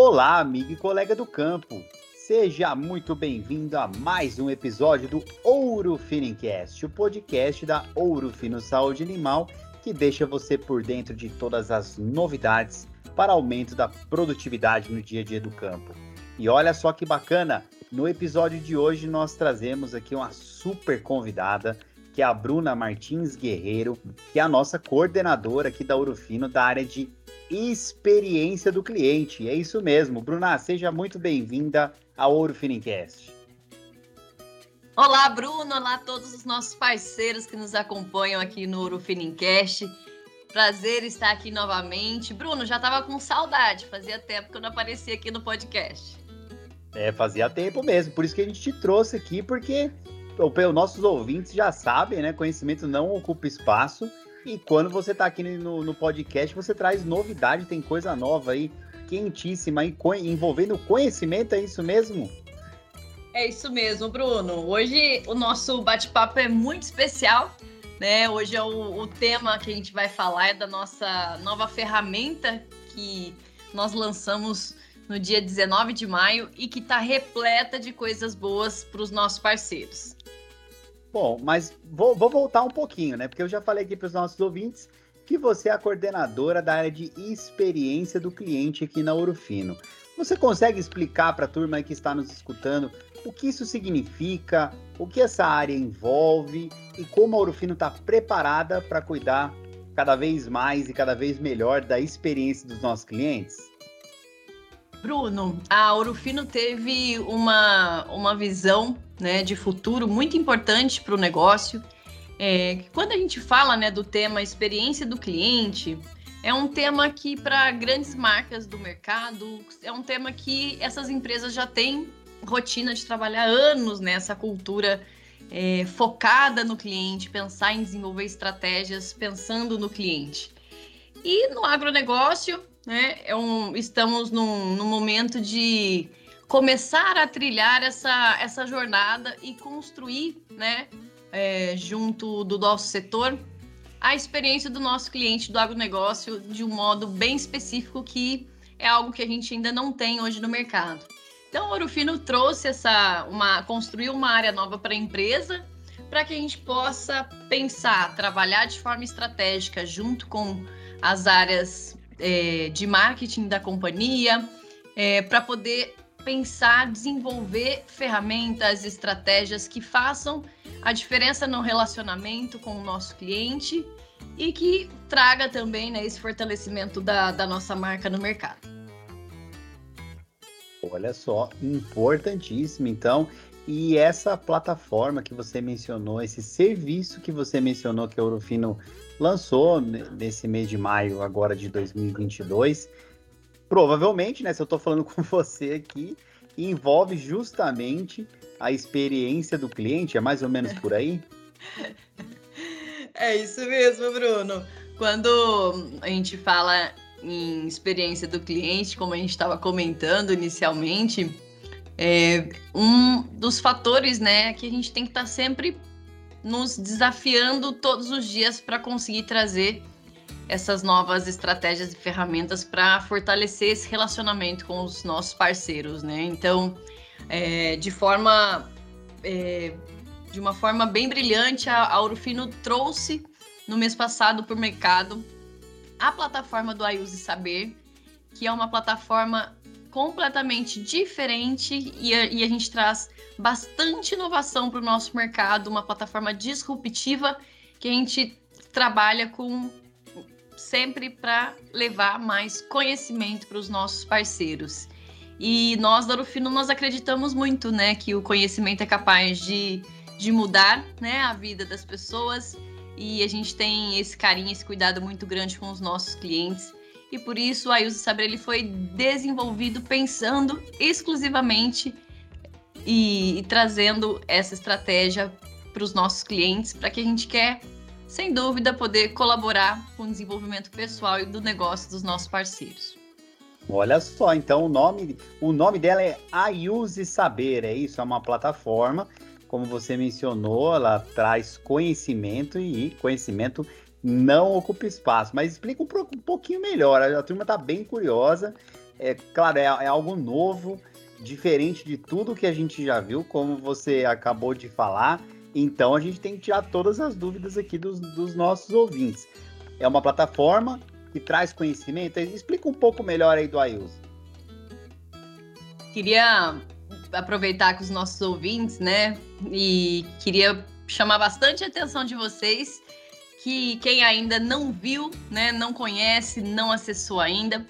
Olá, amigo e colega do campo. Seja muito bem-vindo a mais um episódio do Ouro Finicast, o podcast da Ouro Fino Saúde Animal, que deixa você por dentro de todas as novidades para aumento da produtividade no dia a dia do campo. E olha só que bacana, no episódio de hoje nós trazemos aqui uma super convidada, que é a Bruna Martins Guerreiro, que é a nossa coordenadora aqui da Ouro Fino da área de experiência do cliente. É isso mesmo. Bruna, seja muito bem-vinda ao Ouro Finicast. Olá, Bruno. Olá a todos os nossos parceiros que nos acompanham aqui no Ouro Finicast. Prazer estar aqui novamente. Bruno, já estava com saudade. Fazia tempo que eu não aparecia aqui no podcast. É, fazia tempo mesmo. Por isso que a gente te trouxe aqui, porque os nossos ouvintes já sabem, né? Conhecimento não ocupa espaço. E quando você está aqui no, no, podcast, você traz novidade, tem coisa nova aí, quentíssima, e envolvendo conhecimento, é isso mesmo? É isso mesmo, Bruno. Hoje o nosso bate-papo é muito especial, né? Hoje é o, o tema que a gente vai falar é da nossa nova ferramenta que nós lançamos no dia 19 de maio e que está repleta de coisas boas para os nossos parceiros. Bom, mas vou, vou voltar um pouquinho, né? Porque eu já falei aqui para os nossos ouvintes que você é a coordenadora da área de experiência do cliente aqui na Urufino. Você consegue explicar para a turma que está nos escutando o que isso significa, o que essa área envolve e como a Urufino está preparada para cuidar cada vez mais e cada vez melhor da experiência dos nossos clientes? Bruno, a Urufino teve uma, uma visão né, de futuro muito importante para o negócio. É, quando a gente fala né, do tema experiência do cliente, é um tema que para grandes marcas do mercado, é um tema que essas empresas já têm rotina de trabalhar anos nessa cultura é, focada no cliente, pensar em desenvolver estratégias pensando no cliente. E no agronegócio, né, é um, estamos num, num momento de começar a trilhar essa, essa jornada e construir, né, é, junto do nosso setor, a experiência do nosso cliente do agronegócio de um modo bem específico que é algo que a gente ainda não tem hoje no mercado. Então, o Ouro Fino trouxe essa, uma, construiu uma área nova para a empresa, para que a gente possa pensar, trabalhar de forma estratégica junto com as áreas é, de marketing da companhia, é, para poder pensar, desenvolver ferramentas, estratégias que façam a diferença no relacionamento com o nosso cliente e que traga também né, esse fortalecimento da, da nossa marca no mercado. Olha só, importantíssimo. Então, e essa plataforma que você mencionou, esse serviço que você mencionou que a Eurofino lançou nesse mês de maio agora de 2022, provavelmente, né, se eu estou falando com você aqui, envolve justamente a experiência do cliente, é mais ou menos por aí? É isso mesmo, Bruno. Quando a gente fala em experiência do cliente, como a gente estava comentando inicialmente, é um dos fatores, né, que a gente tem que estar tá sempre nos desafiando todos os dias para conseguir trazer essas novas estratégias e ferramentas para fortalecer esse relacionamento com os nossos parceiros, né? Então, é, de forma é, de uma forma bem brilhante, a, a Urufino trouxe no mês passado para o mercado a plataforma do Ayuse Saber, que é uma plataforma completamente diferente e a, e a gente traz bastante inovação para o nosso mercado, uma plataforma disruptiva que a gente trabalha com sempre para levar mais conhecimento para os nossos parceiros. E nós da Rufino nós acreditamos muito, né, que o conhecimento é capaz de, de mudar, né, a vida das pessoas e a gente tem esse carinho, esse cuidado muito grande com os nossos clientes. E por isso o Ayuso Saber ele foi desenvolvido pensando exclusivamente e, e trazendo essa estratégia para os nossos clientes, para que a gente quer sem dúvida, poder colaborar com o desenvolvimento pessoal e do negócio dos nossos parceiros. Olha só, então o nome, o nome dela é Ayuse Saber, é isso? É uma plataforma, como você mencionou, ela traz conhecimento e conhecimento não ocupa espaço. Mas explica um, pouquinho melhor, a, a turma está bem curiosa é claro, é, é algo novo, diferente de tudo que a gente já viu, como você acabou de falar. Então a gente tem que tirar todas as dúvidas aqui dos, dos nossos ouvintes. É uma plataforma que traz conhecimento. Explica um pouco melhor aí do Ailson. Queria aproveitar com os nossos ouvintes, né? E queria chamar bastante a atenção de vocês que quem ainda não viu, né, não conhece, não acessou ainda,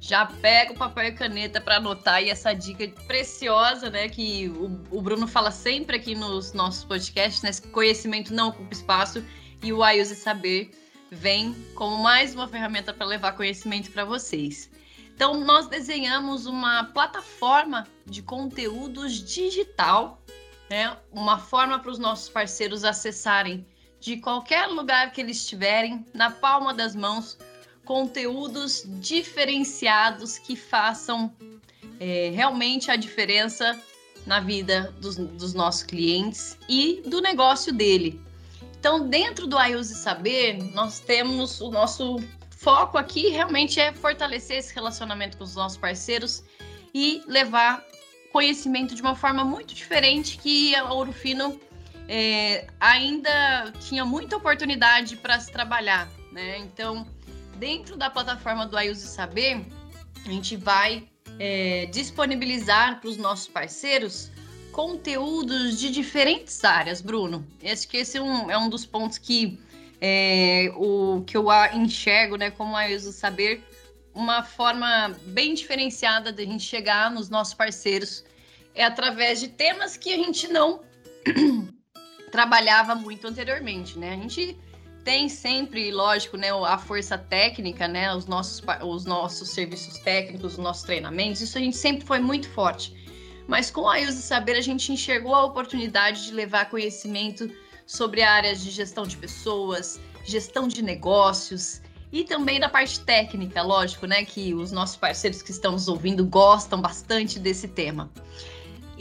já pega o papel e caneta para anotar aí essa dica preciosa, né, que o, o, Bruno fala sempre aqui nos nossos podcasts, né, conhecimento não ocupa espaço e o iUse Saber vem como mais uma ferramenta para levar conhecimento para vocês. Então, nós desenhamos uma plataforma de conteúdos digital, né? Uma forma para os nossos parceiros acessarem de qualquer lugar que eles estiverem, na palma das mãos, conteúdos diferenciados que façam é, realmente a diferença na vida dos, dos, nossos clientes e do negócio dele. Então, dentro do iUse Saber, nós temos o nosso foco aqui realmente é fortalecer esse relacionamento com os nossos parceiros e levar conhecimento de uma forma muito diferente que a Ouro Fino é, ainda tinha muita oportunidade para se trabalhar, né? Então, dentro da plataforma do iUse Saber, a gente vai é, disponibilizar para os nossos parceiros conteúdos de diferentes áreas, Bruno. Acho que esse é um, é um dos pontos que é, o que eu enxergo, né, como a ISO Saber, uma forma bem diferenciada de a gente chegar nos nossos parceiros é através de temas que a gente não trabalhava muito anteriormente, né? A gente tem sempre, lógico, né, a força técnica, né, os nossos, os nossos serviços técnicos, os nossos treinamentos, isso a gente sempre foi muito forte. Mas com a IUSE Saber, a gente enxergou a oportunidade de levar conhecimento sobre áreas de gestão de pessoas, gestão de negócios e também da parte técnica, lógico, né? Que os nossos parceiros que estão nos ouvindo gostam bastante desse tema.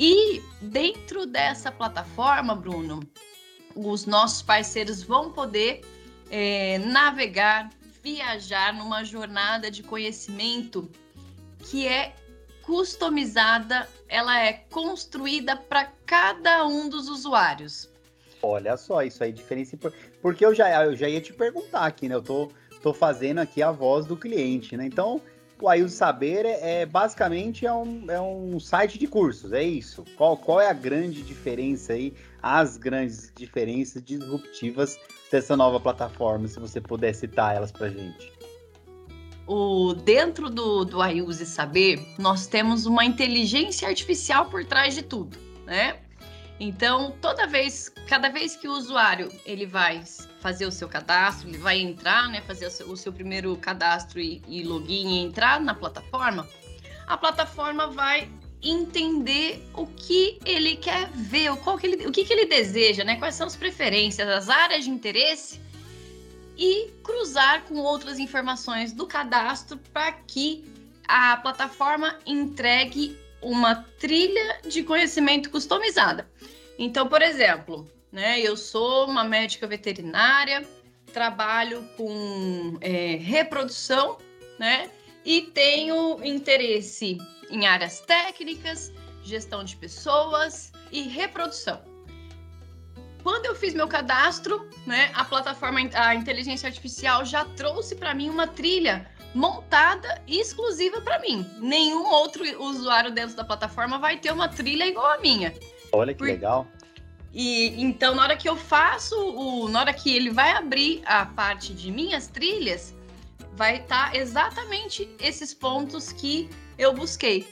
E dentro dessa plataforma, Bruno, os nossos parceiros vão poder é, navegar, viajar numa jornada de conhecimento que é customizada, ela é construída para cada um dos usuários. Olha só, isso aí diferencia. Porque eu já, eu já ia te perguntar aqui, né? Eu tô, tô fazendo aqui a voz do cliente, né? Então, o Aildo Saber é, é, basicamente é um, é um site de cursos, é isso. Qual, qual é a grande diferença aí, as grandes diferenças disruptivas dessa nova plataforma, se você puder citar elas pra gente? O, dentro do, do iUse Saber, nós temos uma inteligência artificial por trás de tudo, né? Então, toda vez, cada vez que o usuário ele vai fazer o seu cadastro, ele vai entrar, né, fazer o seu, o seu primeiro cadastro e, e login e entrar na plataforma, a plataforma vai entender o que ele quer ver, o, qual que ele, o que, que ele deseja, né? Quais são as preferências, as áreas de interesse e cruzar com outras informações do cadastro para que a plataforma entregue uma trilha de conhecimento customizada. Então, por exemplo, né, eu sou uma médica veterinária, trabalho com é, reprodução, né, e tenho interesse em áreas técnicas, gestão de pessoas e reprodução. Quando eu fiz meu cadastro, né, a plataforma, a inteligência artificial já trouxe para mim uma trilha montada exclusiva para mim. Nenhum outro usuário dentro da plataforma vai ter uma trilha igual a minha. Olha que Por... legal. E então, na hora que eu faço, o, na hora que ele vai abrir a parte de minhas trilhas, vai estar tá exatamente esses pontos que eu busquei.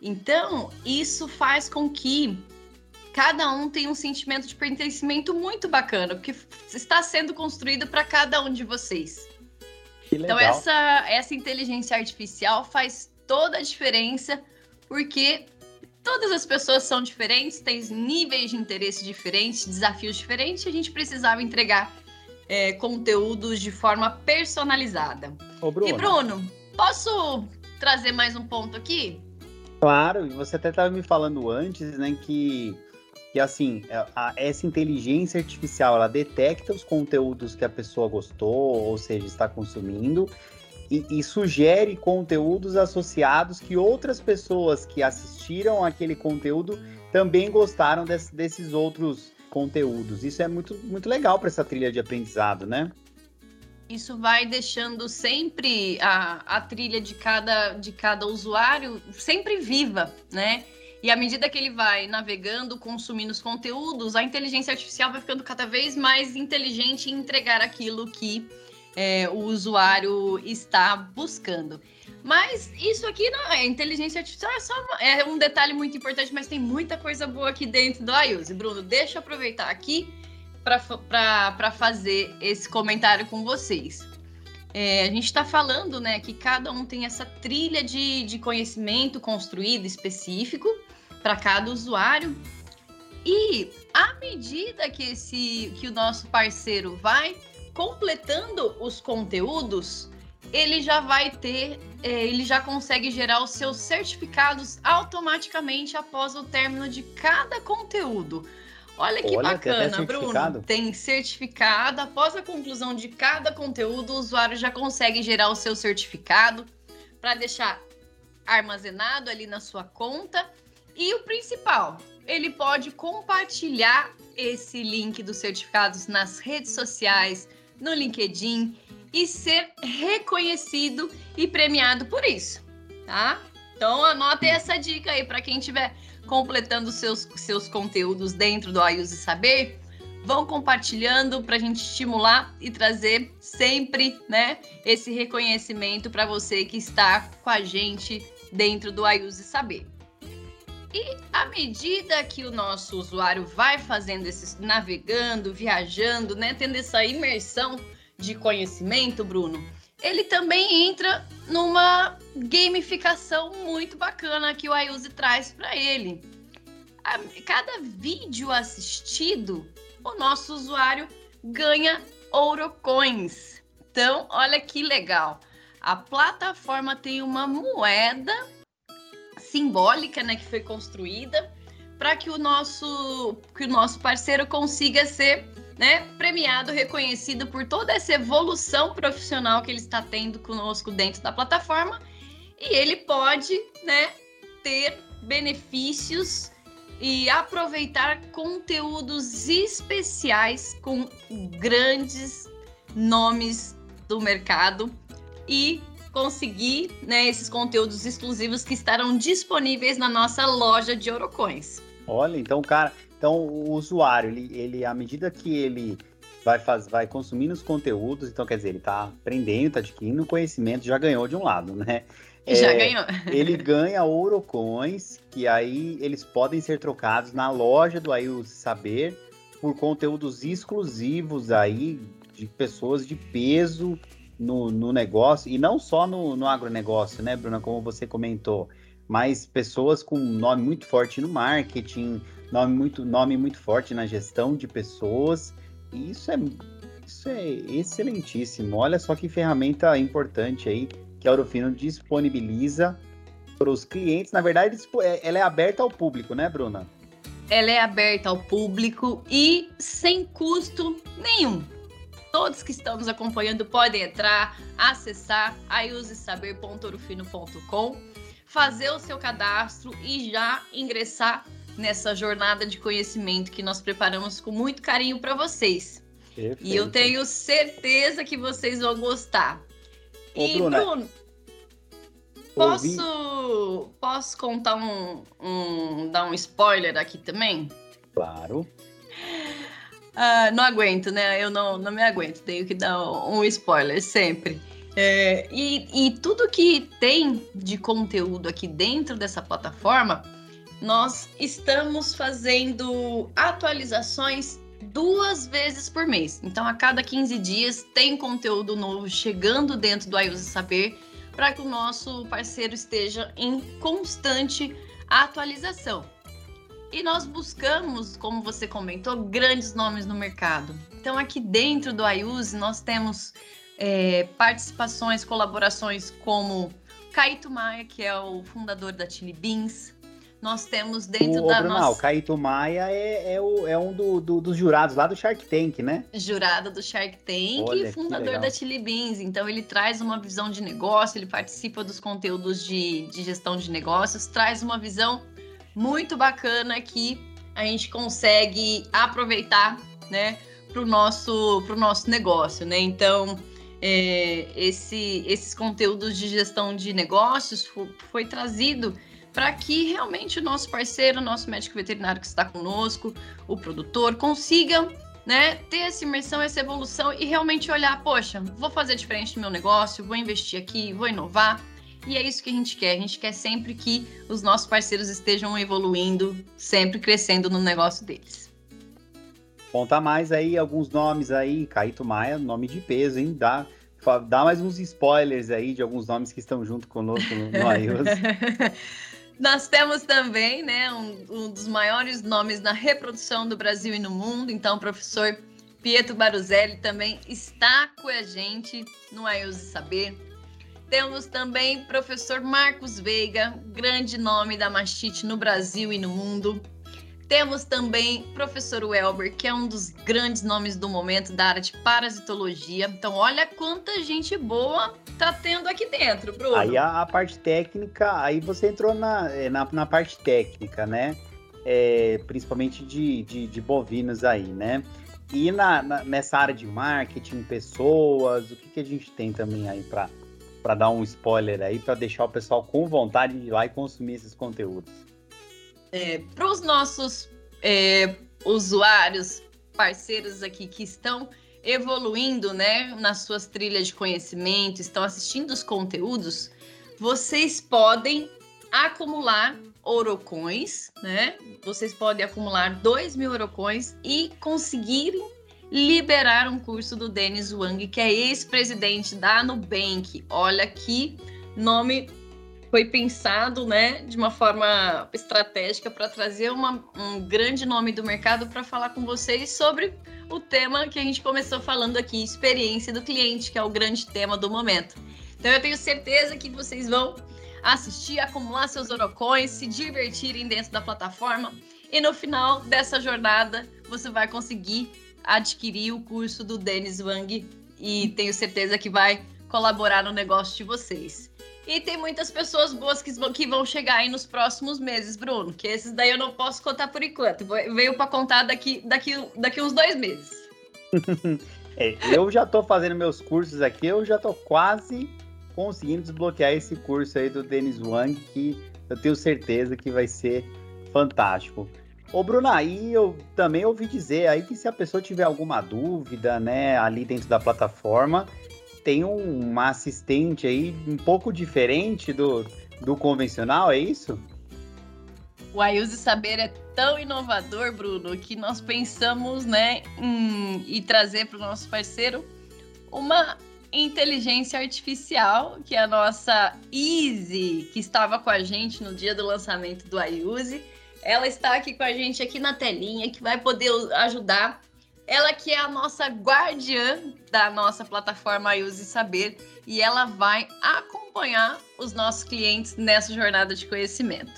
Então, isso faz com que cada um tenha um sentimento de pertencimento muito bacana, porque está sendo construído para cada um de vocês. Então essa essa inteligência artificial faz toda a diferença, porque todas as pessoas são diferentes, têm níveis de interesse diferentes, desafios diferentes, e a gente precisava entregar é, conteúdos de forma personalizada. Ô, Bruno. E Bruno, posso trazer mais um ponto aqui? Claro, e você até estava me falando antes, né, que que assim, é, a, essa inteligência artificial, ela detecta os conteúdos que a pessoa gostou, ou seja, está consumindo, e, e, sugere conteúdos associados que outras pessoas que assistiram aquele conteúdo também gostaram desse, desses outros conteúdos. Isso é muito, muito legal para essa trilha de aprendizado, né? Isso vai deixando sempre a, a trilha de cada, de cada usuário sempre viva, né? E à medida que ele vai navegando, consumindo os conteúdos, a inteligência artificial vai ficando cada vez mais inteligente em entregar aquilo que é, o usuário está buscando. Mas isso aqui não é inteligência artificial, é, só é um detalhe muito importante, mas tem muita coisa boa aqui dentro do iOS. Bruno, deixa eu aproveitar aqui para fazer esse comentário com vocês. É, a gente está falando né, que cada um tem essa trilha de, de conhecimento construído específico para cada usuário. E à medida que, esse, que o nosso parceiro vai completando os conteúdos, ele já vai ter, é, ele já consegue gerar os seus certificados automaticamente após o término de cada conteúdo. Olha que Olha, bacana, Bruno. Tem certificado. Após a conclusão de cada conteúdo, o usuário já consegue gerar o seu certificado para deixar armazenado ali na sua conta. E o principal, ele pode compartilhar esse link dos certificados nas redes sociais, no LinkedIn e ser reconhecido e premiado por isso, tá? Então anotem essa dica aí para quem estiver completando seus, seus conteúdos dentro do iUse Saber. Vão compartilhando para a gente estimular e trazer sempre, né, esse reconhecimento para você que está com a gente dentro do iUse Saber. E à medida que o nosso usuário vai fazendo esses navegando, viajando, né, tendo essa imersão de conhecimento, Bruno, ele também entra numa gamificação muito bacana que o iUse traz para ele. A cada vídeo assistido, o nosso usuário ganha ouro coins. Então, olha que legal. A plataforma tem uma moeda simbólica, né, que foi construída para que o nosso que o nosso parceiro consiga ser, né, premiado, reconhecido por toda essa evolução profissional que ele está tendo conosco dentro da plataforma e ele pode, né, ter benefícios e aproveitar conteúdos especiais com grandes nomes do mercado e conseguir né, esses conteúdos exclusivos que estarão disponíveis na nossa loja de Eurocoins. Olha, então, cara, então o usuário, ele, ele à medida que ele vai, faz, vai consumindo os conteúdos, então quer dizer, ele está aprendendo, está adquirindo conhecimento, já ganhou de um lado, né? Já é, ganhou. ele ganha Ourocoins, que aí eles podem ser trocados na loja do Aí Saber por conteúdos exclusivos aí de pessoas de peso no, no negócio, e não só no, no agronegócio, né, Bruna, como você comentou, mas pessoas com nome muito forte no marketing, nome muito, nome muito forte na gestão de pessoas, e isso é, isso é excelentíssimo. Olha só que ferramenta importante aí que a Orofino disponibiliza para os clientes. Na verdade, é, ela é aberta ao público, né, Bruna? Ela é aberta ao público e sem custo nenhum. Todos que estão nos acompanhando podem entrar, acessar aiusesaber.orofino.com, fazer o seu cadastro e já ingressar nessa jornada de conhecimento que nós preparamos com muito carinho para vocês. Perfeito. E eu tenho certeza que vocês vão gostar. Ô, e, Bruna, Bruno, posso, ouvi... posso contar um, um. dar um spoiler aqui também? Claro. Ah, não aguento, né? Eu não, não me aguento, tenho que dar um spoiler sempre. É, e, e tudo que tem de conteúdo aqui dentro dessa plataforma, nós estamos fazendo atualizações duas vezes por mês. Então, a cada 15 dias tem conteúdo novo chegando dentro do iUse Saber para que o nosso parceiro esteja em constante atualização. E nós buscamos, como você comentou, grandes nomes no mercado. Então, aqui dentro do iUse, nós temos é, participações, colaborações como Caíto Maia, que é o fundador da Chili Beans. Nós temos dentro o, da Bruno, nossa... o Caíto Maia é, é, o, é um do, do, dos jurados lá do Shark Tank, né? Jurado do Shark Tank Olha, e fundador da Chili Beans. Então ele traz uma visão de negócio, ele participa dos conteúdos de, de gestão de negócios, traz uma visão muito bacana que a gente consegue aproveitar, né, para o nosso, pro nosso negócio, né? Então, é, esse, esses conteúdos de gestão de negócios foi, foi trazido para que realmente o nosso parceiro, o nosso médico veterinário que está conosco, o produtor, consiga né, ter essa imersão, essa evolução e realmente olhar, poxa, vou fazer diferente no meu negócio, vou investir aqui, vou inovar. E é isso que a gente quer. A gente quer sempre que os nossos parceiros estejam evoluindo, sempre crescendo no negócio deles. Conta mais aí alguns nomes aí, Caíto Maia, nome de peso, hein? Dá, dá mais uns spoilers aí de alguns nomes que estão junto conosco no, no Nós temos também, né, um, um, dos maiores nomes na reprodução do Brasil e no mundo. Então, o professor Pietro Baruzelli também está com a gente no Aiuse Saber. Temos também professor Marcos Veiga, grande nome da mastite no Brasil e no mundo. Temos também professor Welber, que é um dos grandes nomes do momento da área de parasitologia. Então, olha quanta gente boa tá tendo aqui dentro, Bruno. Aí a, a parte técnica, aí você entrou na, é, na, na parte técnica, né? É, principalmente de, de, de, bovinos aí, né? E na, na, nessa área de marketing, pessoas, o que, que a gente tem também aí para dar um spoiler aí, para deixar o pessoal com vontade de ir lá e consumir esses conteúdos? É, para os nossos é, usuários, parceiros aqui que estão evoluindo, né, nas suas trilhas de conhecimento, estão assistindo os conteúdos, vocês podem acumular orocões, né? Vocês podem acumular 2 mil orocões e conseguirem liberar um curso do Denis Wang, que é ex-presidente da Nubank. Olha que nome foi pensado né, de uma forma estratégica para trazer uma, um grande nome do mercado para falar com vocês sobre o tema que a gente começou falando aqui, experiência do cliente, que é o grande tema do momento. Então eu tenho certeza que vocês vão assistir, acumular seus orocões, se divertirem dentro da plataforma e no final dessa jornada você vai conseguir adquirir o curso do Denis Wang e tenho certeza que vai colaborar no negócio de vocês. E tem muitas pessoas boas que vão, que vão chegar aí nos próximos meses, Bruno. Que esses daí eu não posso contar por enquanto. Veio para contar daqui, daqui, daqui uns dois meses. é, eu já tô fazendo meus cursos aqui, eu já tô quase conseguindo desbloquear esse curso aí do Denis Wang, que eu tenho certeza que vai ser fantástico. Ô, Bruna, aí eu também ouvi dizer aí que se a pessoa tiver alguma dúvida, né, ali dentro da plataforma, tem um, uma assistente aí um pouco diferente do, do convencional, é isso? O Ayuse Saber é tão inovador, Bruno, que nós pensamos né, em, em trazer para o nosso parceiro uma inteligência artificial, que é a nossa Easy, que estava com a gente no dia do lançamento do Ayuse. Ela está aqui com a gente aqui na telinha, que vai poder ajudar ela que é a nossa guardiã da nossa plataforma Use Saber e ela vai acompanhar os nossos clientes nessa jornada de conhecimento.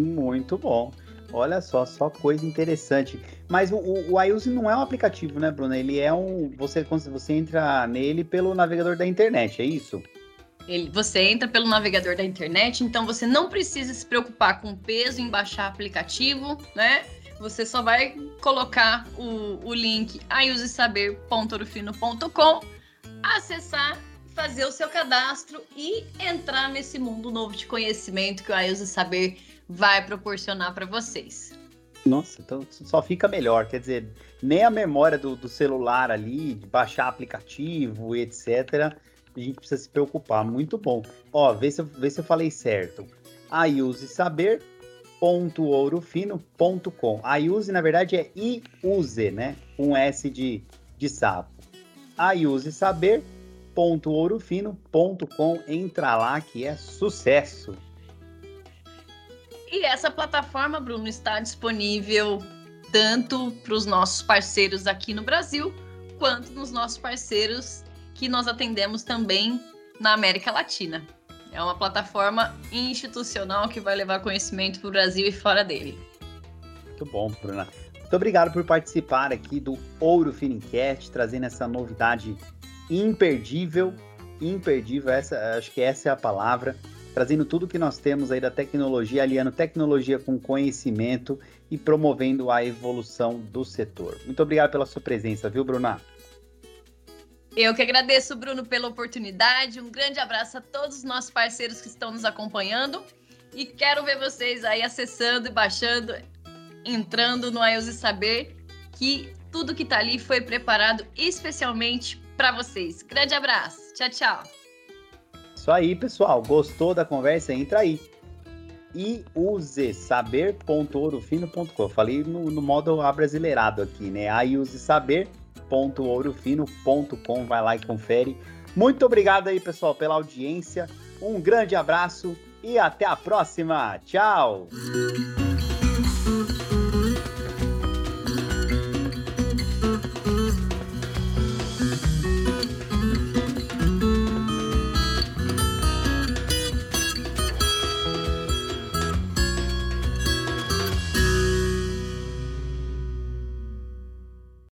Muito bom. Olha só, só coisa interessante. Mas o, o, o iUse não é um aplicativo, né, Bruna? Ele é um. Você, você entra nele pelo navegador da internet, é isso? Ele, você entra pelo navegador da internet, então você não precisa se preocupar com o peso em baixar aplicativo, né? Você só vai colocar o, o link aiusesaber.orofino.com, acessar, fazer o seu cadastro e entrar nesse mundo novo de conhecimento que o Aiuse Saber vai proporcionar para vocês. Nossa, então só fica melhor. Quer dizer, nem a memória do, do celular ali, de baixar aplicativo etc., a gente precisa se preocupar. Muito bom. Ó, vê se eu, vê se eu falei certo. Aiuse Saber www.ourofino.com. A use, na verdade, é iuse, né? Um S de, de sapo. A use saber.ourofino.com. Entra lá que é sucesso. E essa plataforma, Bruno, está disponível tanto para os nossos parceiros aqui no Brasil, quanto nos nossos parceiros que nós atendemos também na América Latina. É uma plataforma institucional que vai levar conhecimento para o Brasil e fora dele. Muito bom, Bruna. Muito obrigado por participar aqui do Ouro Finincast, trazendo essa novidade imperdível, imperdível, essa, acho que essa é a palavra, trazendo tudo que nós temos aí da tecnologia, aliando tecnologia com conhecimento e promovendo a evolução do setor. Muito obrigado pela sua presença, viu, Bruna? Eu que agradeço, Bruno, pela oportunidade. Um grande abraço a todos os nossos parceiros que estão nos acompanhando. E quero ver vocês aí acessando e baixando, entrando no iOS Saber, que tudo que está ali foi preparado especialmente para vocês. Grande abraço. Tchau, tchau. Isso aí, pessoal. Gostou da conversa? Entra aí. iusesaber.ourofino.com. Falei no, no modo abrasileirado aqui, né? iusesaber.com www.ourofino.com. Vai lá e confere. Muito obrigado aí, pessoal, pela audiência. Um grande abraço e até a próxima. Tchau!